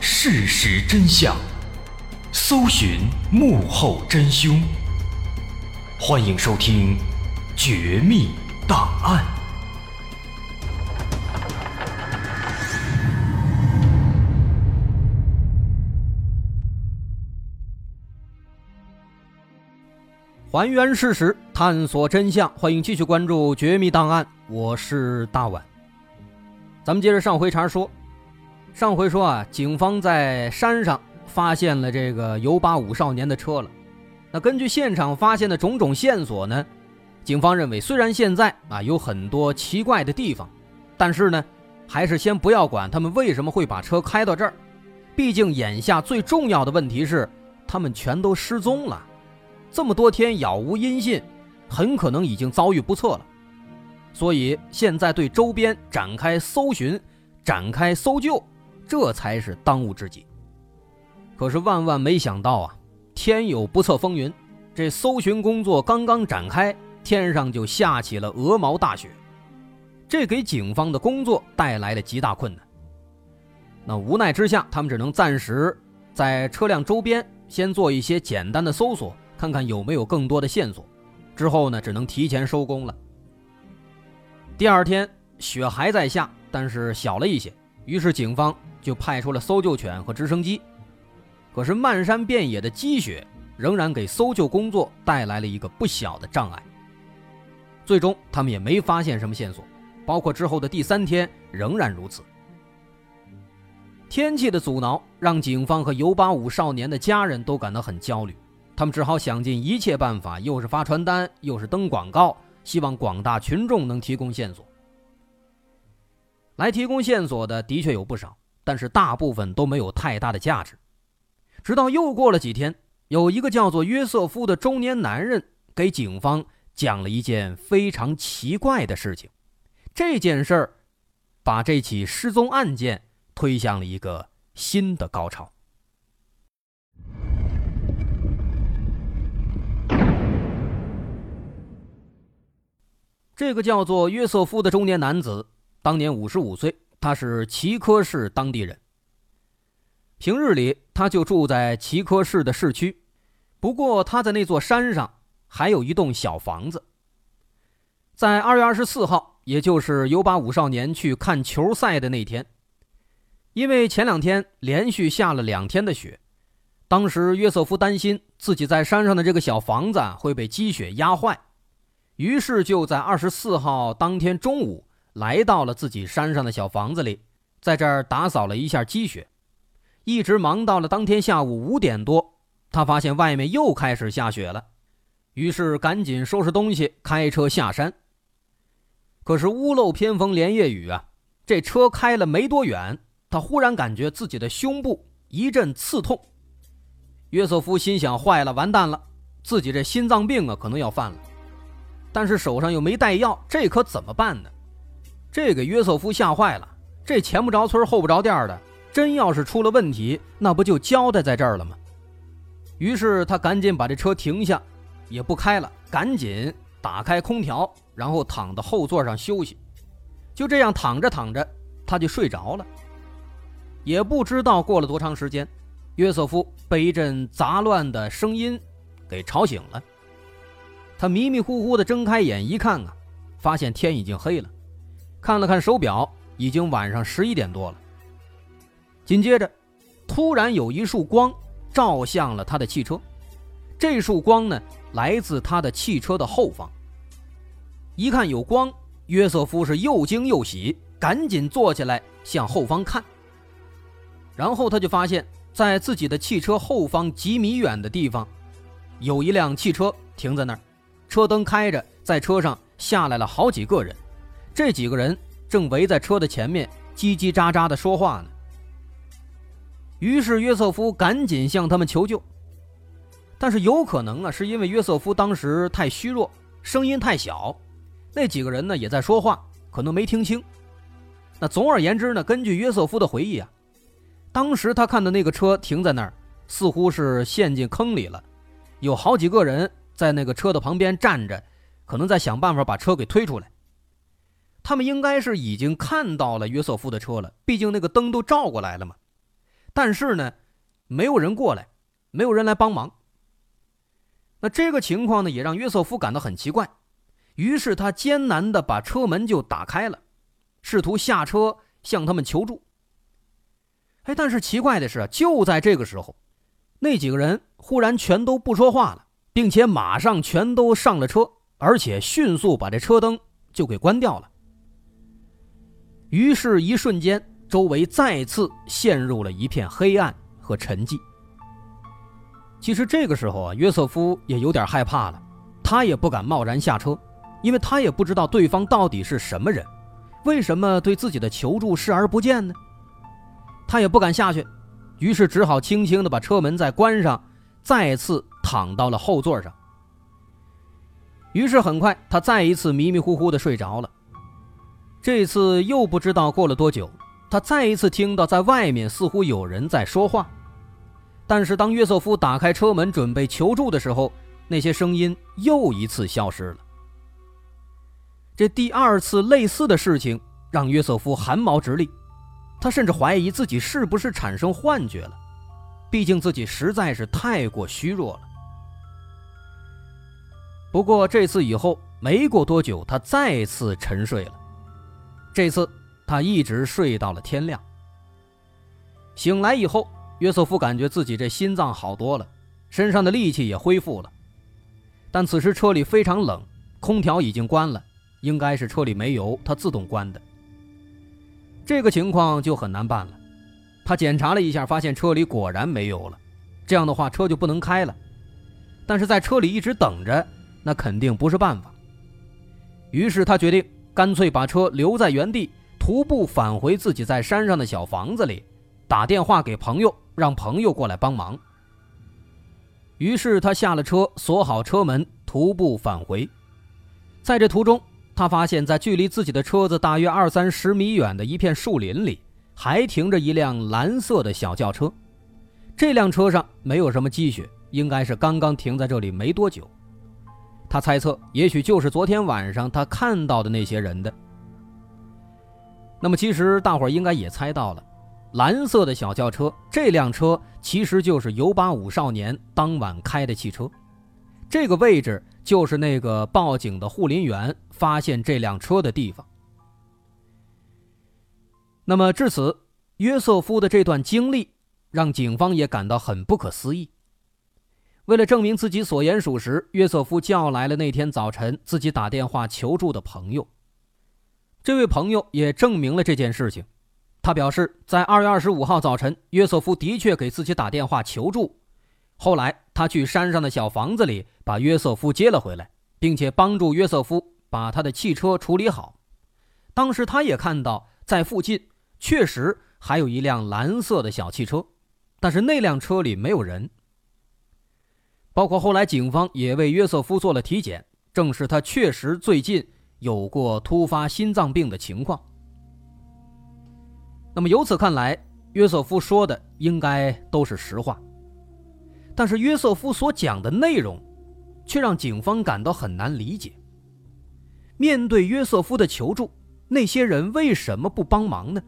事实真相，搜寻幕后真凶。欢迎收听《绝密档案》，还原事实，探索真相。欢迎继续关注《绝密档案》，我是大碗。咱们接着上回茬说，上回说啊，警方在山上发现了这个尤八五少年的车了。那根据现场发现的种种线索呢，警方认为，虽然现在啊有很多奇怪的地方，但是呢，还是先不要管他们为什么会把车开到这儿。毕竟眼下最重要的问题是，他们全都失踪了，这么多天杳无音信，很可能已经遭遇不测了。所以现在对周边展开搜寻、展开搜救，这才是当务之急。可是万万没想到啊，天有不测风云，这搜寻工作刚刚展开，天上就下起了鹅毛大雪，这给警方的工作带来了极大困难。那无奈之下，他们只能暂时在车辆周边先做一些简单的搜索，看看有没有更多的线索。之后呢，只能提前收工了。第二天雪还在下，但是小了一些，于是警方就派出了搜救犬和直升机。可是漫山遍野的积雪仍然给搜救工作带来了一个不小的障碍。最终，他们也没发现什么线索，包括之后的第三天仍然如此。天气的阻挠让警方和尤八五少年的家人都感到很焦虑，他们只好想尽一切办法，又是发传单，又是登广告。希望广大群众能提供线索。来提供线索的的确有不少，但是大部分都没有太大的价值。直到又过了几天，有一个叫做约瑟夫的中年男人给警方讲了一件非常奇怪的事情。这件事儿把这起失踪案件推向了一个新的高潮。这个叫做约瑟夫的中年男子，当年五十五岁，他是齐科市当地人。平日里他就住在齐科市的市区，不过他在那座山上还有一栋小房子。在二月二十四号，也就是尤巴五少年去看球赛的那天，因为前两天连续下了两天的雪，当时约瑟夫担心自己在山上的这个小房子会被积雪压坏。于是就在二十四号当天中午，来到了自己山上的小房子里，在这儿打扫了一下积雪，一直忙到了当天下午五点多，他发现外面又开始下雪了，于是赶紧收拾东西，开车下山。可是屋漏偏逢连夜雨啊，这车开了没多远，他忽然感觉自己的胸部一阵刺痛。约瑟夫心想：坏了，完蛋了，自己这心脏病啊，可能要犯了。但是手上又没带药，这可怎么办呢？这给约瑟夫吓坏了。这前不着村后不着店的，真要是出了问题，那不就交代在这儿了吗？于是他赶紧把这车停下，也不开了，赶紧打开空调，然后躺到后座上休息。就这样躺着躺着，他就睡着了。也不知道过了多长时间，约瑟夫被一阵杂乱的声音给吵醒了。他迷迷糊糊的睁开眼一看啊，发现天已经黑了，看了看手表，已经晚上十一点多了。紧接着，突然有一束光照向了他的汽车，这束光呢来自他的汽车的后方。一看有光，约瑟夫是又惊又喜，赶紧坐起来向后方看。然后他就发现，在自己的汽车后方几米远的地方，有一辆汽车停在那儿。车灯开着，在车上下来了好几个人，这几个人正围在车的前面，叽叽喳喳的说话呢。于是约瑟夫赶紧向他们求救，但是有可能啊，是因为约瑟夫当时太虚弱，声音太小，那几个人呢也在说话，可能没听清。那总而言之呢，根据约瑟夫的回忆啊，当时他看的那个车停在那儿，似乎是陷进坑里了，有好几个人。在那个车的旁边站着，可能在想办法把车给推出来。他们应该是已经看到了约瑟夫的车了，毕竟那个灯都照过来了嘛。但是呢，没有人过来，没有人来帮忙。那这个情况呢，也让约瑟夫感到很奇怪，于是他艰难的把车门就打开了，试图下车向他们求助。哎，但是奇怪的是，就在这个时候，那几个人忽然全都不说话了，并且马上全都上了车，而且迅速把这车灯就给关掉了。于是，一瞬间，周围再次陷入了一片黑暗和沉寂。其实这个时候啊，约瑟夫也有点害怕了，他也不敢贸然下车，因为他也不知道对方到底是什么人，为什么对自己的求助视而不见呢？他也不敢下去，于是只好轻轻地把车门再关上，再次躺到了后座上。于是很快，他再一次迷迷糊糊地睡着了。这次又不知道过了多久，他再一次听到在外面似乎有人在说话，但是当约瑟夫打开车门准备求助的时候，那些声音又一次消失了。这第二次类似的事情让约瑟夫汗毛直立。他甚至怀疑自己是不是产生幻觉了，毕竟自己实在是太过虚弱了。不过这次以后没过多久，他再次沉睡了。这次他一直睡到了天亮。醒来以后，约瑟夫感觉自己这心脏好多了，身上的力气也恢复了。但此时车里非常冷，空调已经关了，应该是车里没油，它自动关的。这个情况就很难办了。他检查了一下，发现车里果然没油了。这样的话，车就不能开了。但是在车里一直等着，那肯定不是办法。于是他决定干脆把车留在原地，徒步返回自己在山上的小房子里，打电话给朋友，让朋友过来帮忙。于是他下了车，锁好车门，徒步返回。在这途中，他发现，在距离自己的车子大约二三十米远的一片树林里，还停着一辆蓝色的小轿车。这辆车上没有什么积雪，应该是刚刚停在这里没多久。他猜测，也许就是昨天晚上他看到的那些人的。那么，其实大伙儿应该也猜到了，蓝色的小轿车，这辆车其实就是尤巴五少年当晚开的汽车。这个位置就是那个报警的护林员发现这辆车的地方。那么至此，约瑟夫的这段经历让警方也感到很不可思议。为了证明自己所言属实，约瑟夫叫来了那天早晨自己打电话求助的朋友。这位朋友也证明了这件事情。他表示，在二月二十五号早晨，约瑟夫的确给自己打电话求助。后来，他去山上的小房子里把约瑟夫接了回来，并且帮助约瑟夫把他的汽车处理好。当时，他也看到在附近确实还有一辆蓝色的小汽车，但是那辆车里没有人。包括后来警方也为约瑟夫做了体检，证实他确实最近有过突发心脏病的情况。那么由此看来，约瑟夫说的应该都是实话。但是约瑟夫所讲的内容，却让警方感到很难理解。面对约瑟夫的求助，那些人为什么不帮忙呢？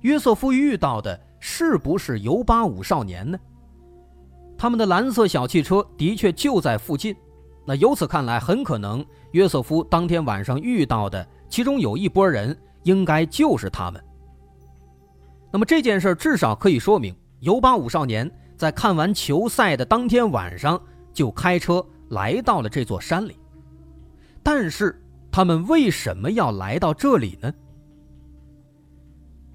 约瑟夫遇到的是不是尤巴五少年呢？他们的蓝色小汽车的确就在附近，那由此看来，很可能约瑟夫当天晚上遇到的其中有一波人，应该就是他们。那么这件事至少可以说明尤巴五少年。在看完球赛的当天晚上，就开车来到了这座山里。但是，他们为什么要来到这里呢？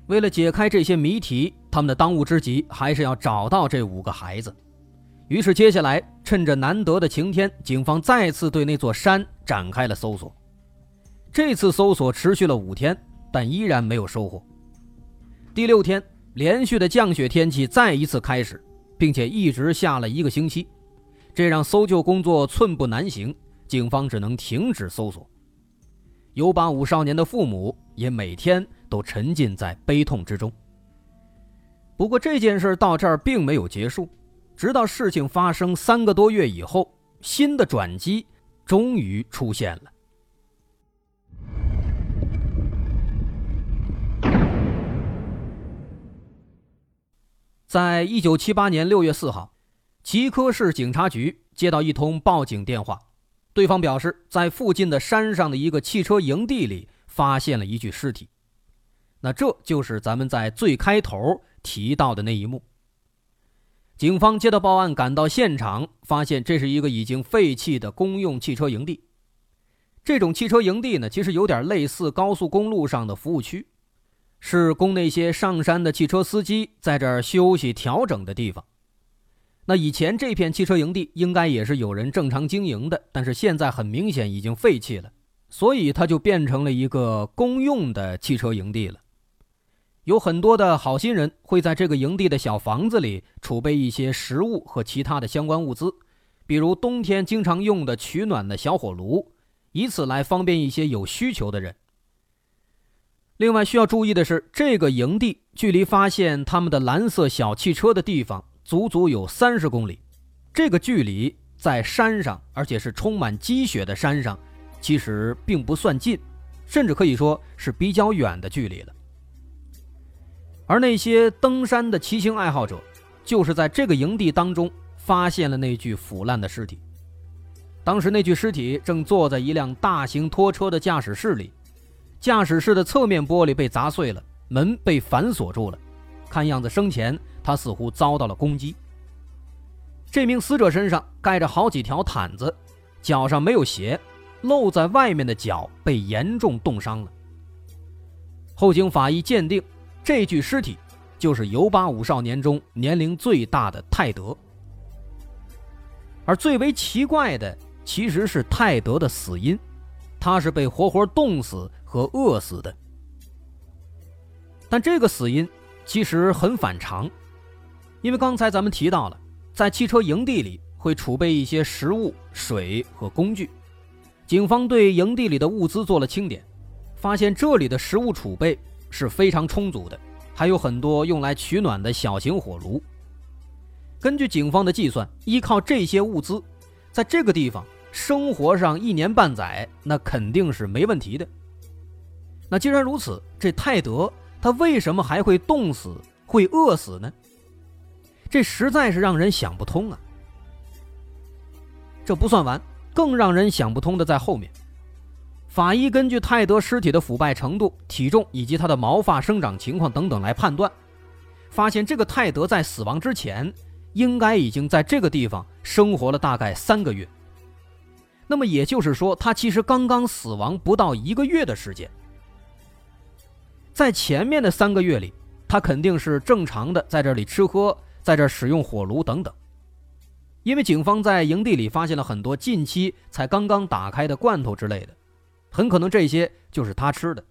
为了解开这些谜题，他们的当务之急还是要找到这五个孩子。于是，接下来趁着难得的晴天，警方再次对那座山展开了搜索。这次搜索持续了五天，但依然没有收获。第六天，连续的降雪天气再一次开始。并且一直下了一个星期，这让搜救工作寸步难行，警方只能停止搜索。尤巴五少年的父母也每天都沉浸在悲痛之中。不过这件事到这儿并没有结束，直到事情发生三个多月以后，新的转机终于出现了。在一九七八年六月四号，齐科市警察局接到一通报警电话，对方表示在附近的山上的一个汽车营地里发现了一具尸体。那这就是咱们在最开头提到的那一幕。警方接到报案，赶到现场，发现这是一个已经废弃的公用汽车营地。这种汽车营地呢，其实有点类似高速公路上的服务区。是供那些上山的汽车司机在这儿休息调整的地方。那以前这片汽车营地应该也是有人正常经营的，但是现在很明显已经废弃了，所以它就变成了一个公用的汽车营地了。有很多的好心人会在这个营地的小房子里储备一些食物和其他的相关物资，比如冬天经常用的取暖的小火炉，以此来方便一些有需求的人。另外需要注意的是，这个营地距离发现他们的蓝色小汽车的地方足足有三十公里。这个距离在山上，而且是充满积雪的山上，其实并不算近，甚至可以说是比较远的距离了。而那些登山的骑行爱好者，就是在这个营地当中发现了那具腐烂的尸体。当时那具尸体正坐在一辆大型拖车的驾驶室里。驾驶室的侧面玻璃被砸碎了，门被反锁住了。看样子生前他似乎遭到了攻击。这名死者身上盖着好几条毯子，脚上没有鞋，露在外面的脚被严重冻伤了。后经法医鉴定，这具尸体就是游八五少年中年龄最大的泰德。而最为奇怪的其实是泰德的死因，他是被活活冻死。和饿死的，但这个死因其实很反常，因为刚才咱们提到了，在汽车营地里会储备一些食物、水和工具。警方对营地里的物资做了清点，发现这里的食物储备是非常充足的，还有很多用来取暖的小型火炉。根据警方的计算，依靠这些物资，在这个地方生活上一年半载，那肯定是没问题的。那既然如此，这泰德他为什么还会冻死、会饿死呢？这实在是让人想不通啊！这不算完，更让人想不通的在后面。法医根据泰德尸体的腐败程度、体重以及他的毛发生长情况等等来判断，发现这个泰德在死亡之前应该已经在这个地方生活了大概三个月。那么也就是说，他其实刚刚死亡不到一个月的时间。在前面的三个月里，他肯定是正常的在这里吃喝，在这使用火炉等等。因为警方在营地里发现了很多近期才刚刚打开的罐头之类的，很可能这些就是他吃的。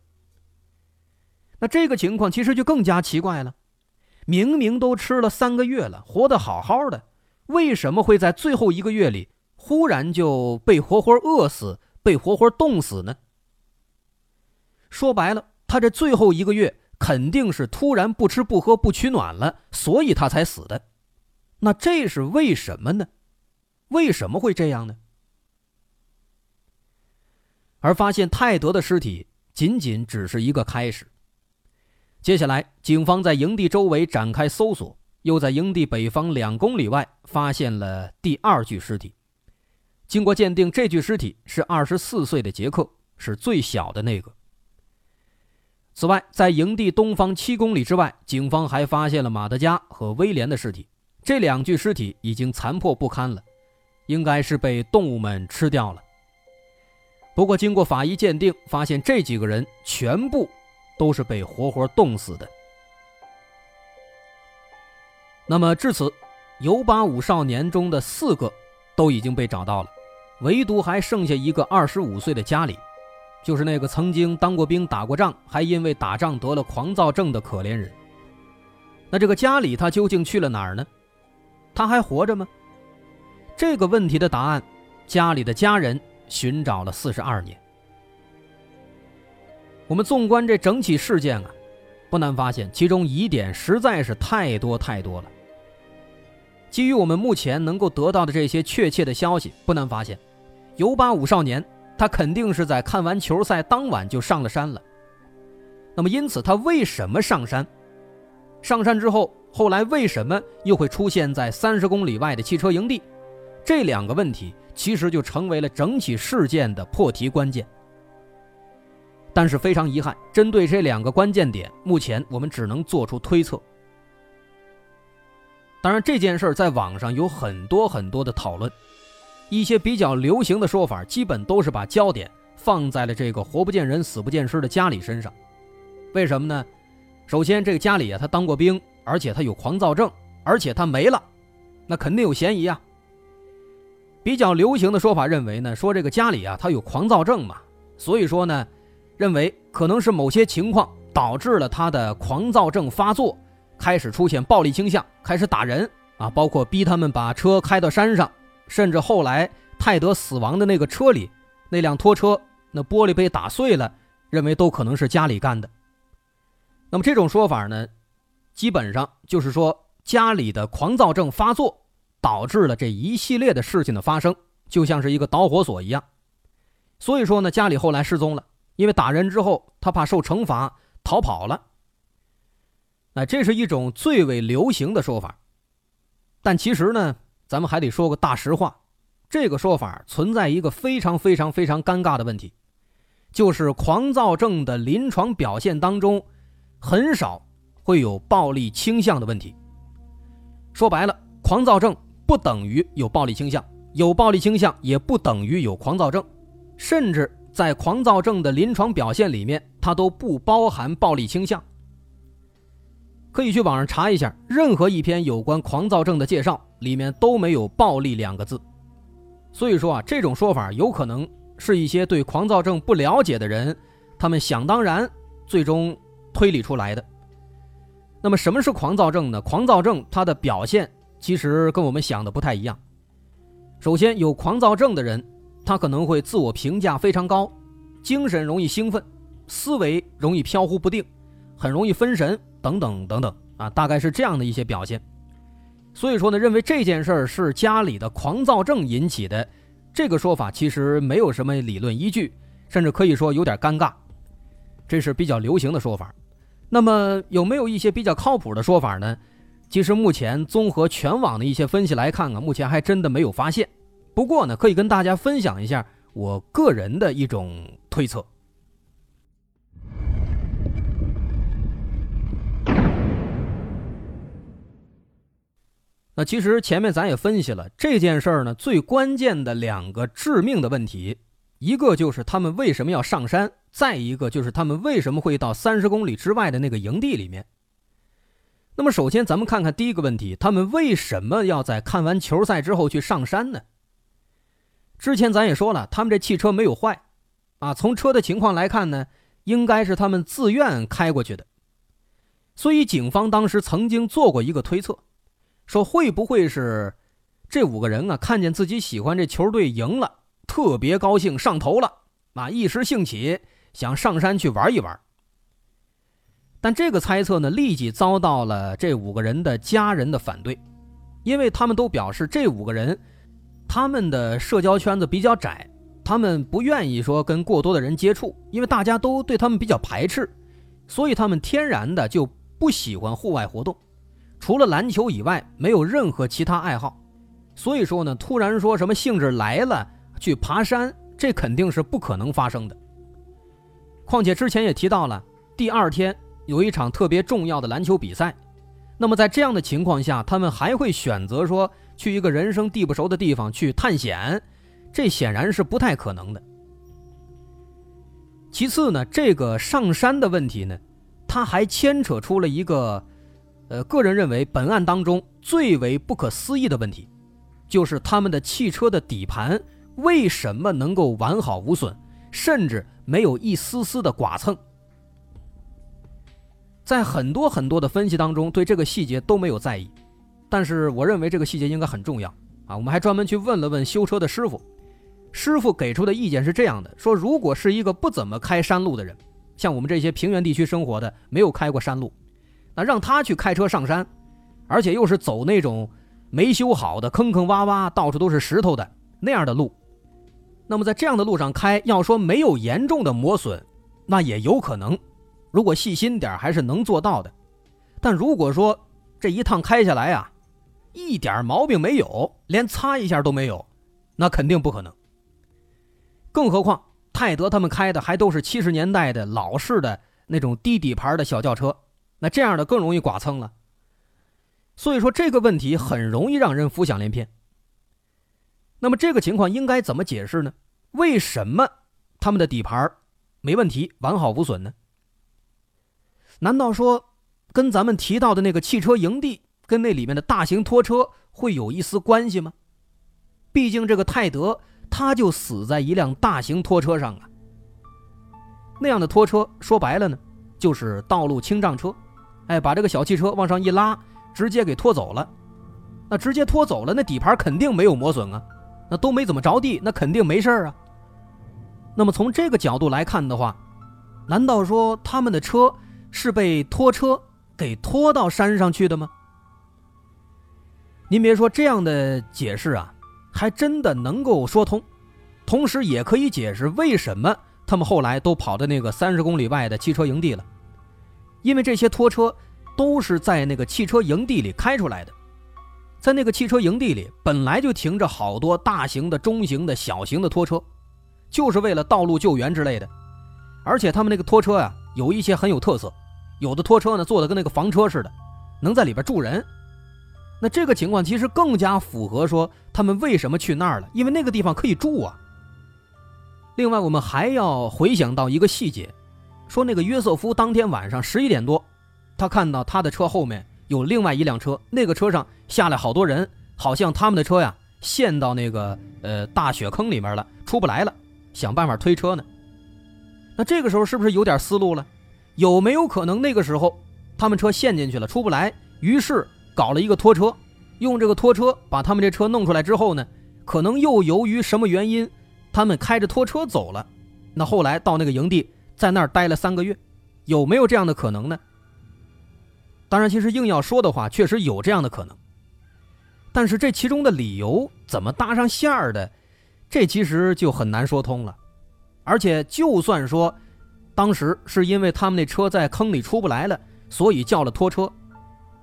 那这个情况其实就更加奇怪了，明明都吃了三个月了，活得好好的，为什么会在最后一个月里忽然就被活活饿死、被活活冻死呢？说白了。他这最后一个月肯定是突然不吃不喝不取暖了，所以他才死的。那这是为什么呢？为什么会这样呢？而发现泰德的尸体仅仅只是一个开始。接下来，警方在营地周围展开搜索，又在营地北方两公里外发现了第二具尸体。经过鉴定，这具尸体是二十四岁的杰克，是最小的那个。此外，在营地东方七公里之外，警方还发现了马德加和威廉的尸体。这两具尸体已经残破不堪了，应该是被动物们吃掉了。不过，经过法医鉴定，发现这几个人全部都是被活活冻死的。那么至此，尤巴五少年中的四个都已经被找到了，唯独还剩下一个二十五岁的家里。就是那个曾经当过兵、打过仗，还因为打仗得了狂躁症的可怜人。那这个家里他究竟去了哪儿呢？他还活着吗？这个问题的答案，家里的家人寻找了四十二年。我们纵观这整起事件啊，不难发现其中疑点实在是太多太多了。基于我们目前能够得到的这些确切的消息，不难发现，尤巴五少年。他肯定是在看完球赛当晚就上了山了。那么，因此他为什么上山？上山之后后来为什么又会出现在三十公里外的汽车营地？这两个问题其实就成为了整起事件的破题关键。但是非常遗憾，针对这两个关键点，目前我们只能做出推测。当然，这件事在网上有很多很多的讨论，一些比较流行的说法，基本都是把焦点放在了这个活不见人、死不见尸的家里身上。为什么呢？首先，这个家里啊，他当过兵，而且他有狂躁症，而且他没了，那肯定有嫌疑啊。比较流行的说法认为呢，说这个家里啊，他有狂躁症嘛，所以说呢。认为可能是某些情况导致了他的狂躁症发作，开始出现暴力倾向，开始打人啊，包括逼他们把车开到山上，甚至后来泰德死亡的那个车里，那辆拖车那玻璃被打碎了，认为都可能是家里干的。那么这种说法呢，基本上就是说家里的狂躁症发作导致了这一系列的事情的发生，就像是一个导火索一样。所以说呢，家里后来失踪了。因为打人之后，他怕受惩罚，逃跑了。那这是一种最为流行的说法，但其实呢，咱们还得说个大实话，这个说法存在一个非常非常非常尴尬的问题，就是狂躁症的临床表现当中，很少会有暴力倾向的问题。说白了，狂躁症不等于有暴力倾向，有暴力倾向也不等于有狂躁症，甚至。在狂躁症的临床表现里面，它都不包含暴力倾向。可以去网上查一下，任何一篇有关狂躁症的介绍里面都没有“暴力”两个字。所以说啊，这种说法有可能是一些对狂躁症不了解的人，他们想当然，最终推理出来的。那么，什么是狂躁症呢？狂躁症它的表现其实跟我们想的不太一样。首先，有狂躁症的人。他可能会自我评价非常高，精神容易兴奋，思维容易飘忽不定，很容易分神等等等等啊，大概是这样的一些表现。所以说呢，认为这件事儿是家里的狂躁症引起的，这个说法其实没有什么理论依据，甚至可以说有点尴尬。这是比较流行的说法。那么有没有一些比较靠谱的说法呢？其实目前综合全网的一些分析来看啊，目前还真的没有发现。不过呢，可以跟大家分享一下我个人的一种推测。那其实前面咱也分析了这件事儿呢，最关键的两个致命的问题，一个就是他们为什么要上山，再一个就是他们为什么会到三十公里之外的那个营地里面。那么首先咱们看看第一个问题，他们为什么要在看完球赛之后去上山呢？之前咱也说了，他们这汽车没有坏，啊，从车的情况来看呢，应该是他们自愿开过去的。所以警方当时曾经做过一个推测，说会不会是这五个人啊，看见自己喜欢这球队赢了，特别高兴，上头了，啊，一时兴起想上山去玩一玩。但这个猜测呢，立即遭到了这五个人的家人的反对，因为他们都表示这五个人。他们的社交圈子比较窄，他们不愿意说跟过多的人接触，因为大家都对他们比较排斥，所以他们天然的就不喜欢户外活动，除了篮球以外没有任何其他爱好。所以说呢，突然说什么兴致来了去爬山，这肯定是不可能发生的。况且之前也提到了，第二天有一场特别重要的篮球比赛，那么在这样的情况下，他们还会选择说。去一个人生地不熟的地方去探险，这显然是不太可能的。其次呢，这个上山的问题呢，他还牵扯出了一个，呃，个人认为本案当中最为不可思议的问题，就是他们的汽车的底盘为什么能够完好无损，甚至没有一丝丝的剐蹭。在很多很多的分析当中，对这个细节都没有在意。但是我认为这个细节应该很重要啊！我们还专门去问了问修车的师傅，师傅给出的意见是这样的：说如果是一个不怎么开山路的人，像我们这些平原地区生活的，没有开过山路，那让他去开车上山，而且又是走那种没修好的坑坑洼洼、到处都是石头的那样的路，那么在这样的路上开，要说没有严重的磨损，那也有可能，如果细心点还是能做到的。但如果说，这一趟开下来啊，一点毛病没有，连擦一下都没有，那肯定不可能。更何况泰德他们开的还都是七十年代的老式的那种低底盘的小轿车，那这样的更容易剐蹭了。所以说这个问题很容易让人浮想联翩。那么这个情况应该怎么解释呢？为什么他们的底盘没问题、完好无损呢？难道说跟咱们提到的那个汽车营地跟那里面的大型拖车会有一丝关系吗？毕竟这个泰德。他就死在一辆大型拖车上啊！那样的拖车说白了呢，就是道路清障车，哎，把这个小汽车往上一拉，直接给拖走了。那直接拖走了，那底盘肯定没有磨损啊，那都没怎么着地，那肯定没事啊。那么从这个角度来看的话，难道说他们的车是被拖车给拖到山上去的吗？您别说这样的解释啊。还真的能够说通，同时也可以解释为什么他们后来都跑到那个三十公里外的汽车营地了。因为这些拖车都是在那个汽车营地里开出来的，在那个汽车营地里本来就停着好多大型的、中型的、小型的拖车，就是为了道路救援之类的。而且他们那个拖车呀，有一些很有特色，有的拖车呢做的跟那个房车似的，能在里边住人。那这个情况其实更加符合说他们为什么去那儿了，因为那个地方可以住啊。另外，我们还要回想到一个细节，说那个约瑟夫当天晚上十一点多，他看到他的车后面有另外一辆车，那个车上下来好多人，好像他们的车呀陷到那个呃大雪坑里面了，出不来了，想办法推车呢。那这个时候是不是有点思路了？有没有可能那个时候他们车陷进去了，出不来，于是？搞了一个拖车，用这个拖车把他们这车弄出来之后呢，可能又由于什么原因，他们开着拖车走了。那后来到那个营地，在那儿待了三个月，有没有这样的可能呢？当然，其实硬要说的话，确实有这样的可能。但是这其中的理由怎么搭上线儿的，这其实就很难说通了。而且，就算说当时是因为他们那车在坑里出不来了，所以叫了拖车。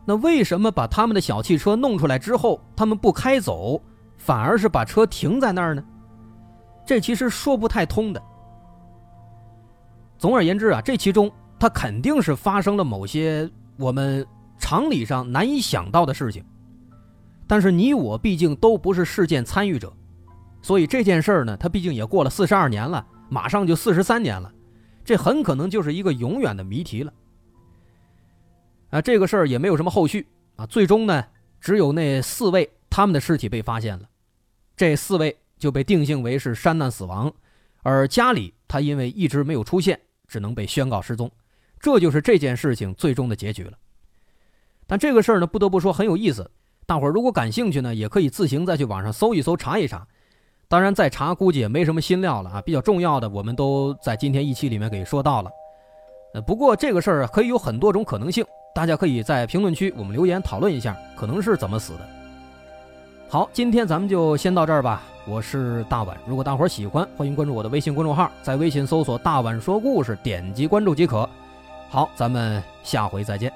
那为什么把他们的小汽车弄出来之后，他们不开走，反而是把车停在那儿呢？这其实说不太通的。总而言之啊，这其中它肯定是发生了某些我们常理上难以想到的事情。但是你我毕竟都不是事件参与者，所以这件事儿呢，它毕竟也过了四十二年了，马上就四十三年了，这很可能就是一个永远的谜题了。啊，这个事儿也没有什么后续啊。最终呢，只有那四位他们的尸体被发现了，这四位就被定性为是山难死亡，而家里他因为一直没有出现，只能被宣告失踪。这就是这件事情最终的结局了。但这个事儿呢，不得不说很有意思。大伙儿如果感兴趣呢，也可以自行再去网上搜一搜，查一查。当然，再查估计也没什么新料了啊。比较重要的，我们都在今天一期里面给说到了。呃，不过这个事儿可以有很多种可能性。大家可以在评论区我们留言讨论一下，可能是怎么死的。好，今天咱们就先到这儿吧。我是大碗，如果大伙儿喜欢，欢迎关注我的微信公众号，在微信搜索“大碗说故事”，点击关注即可。好，咱们下回再见。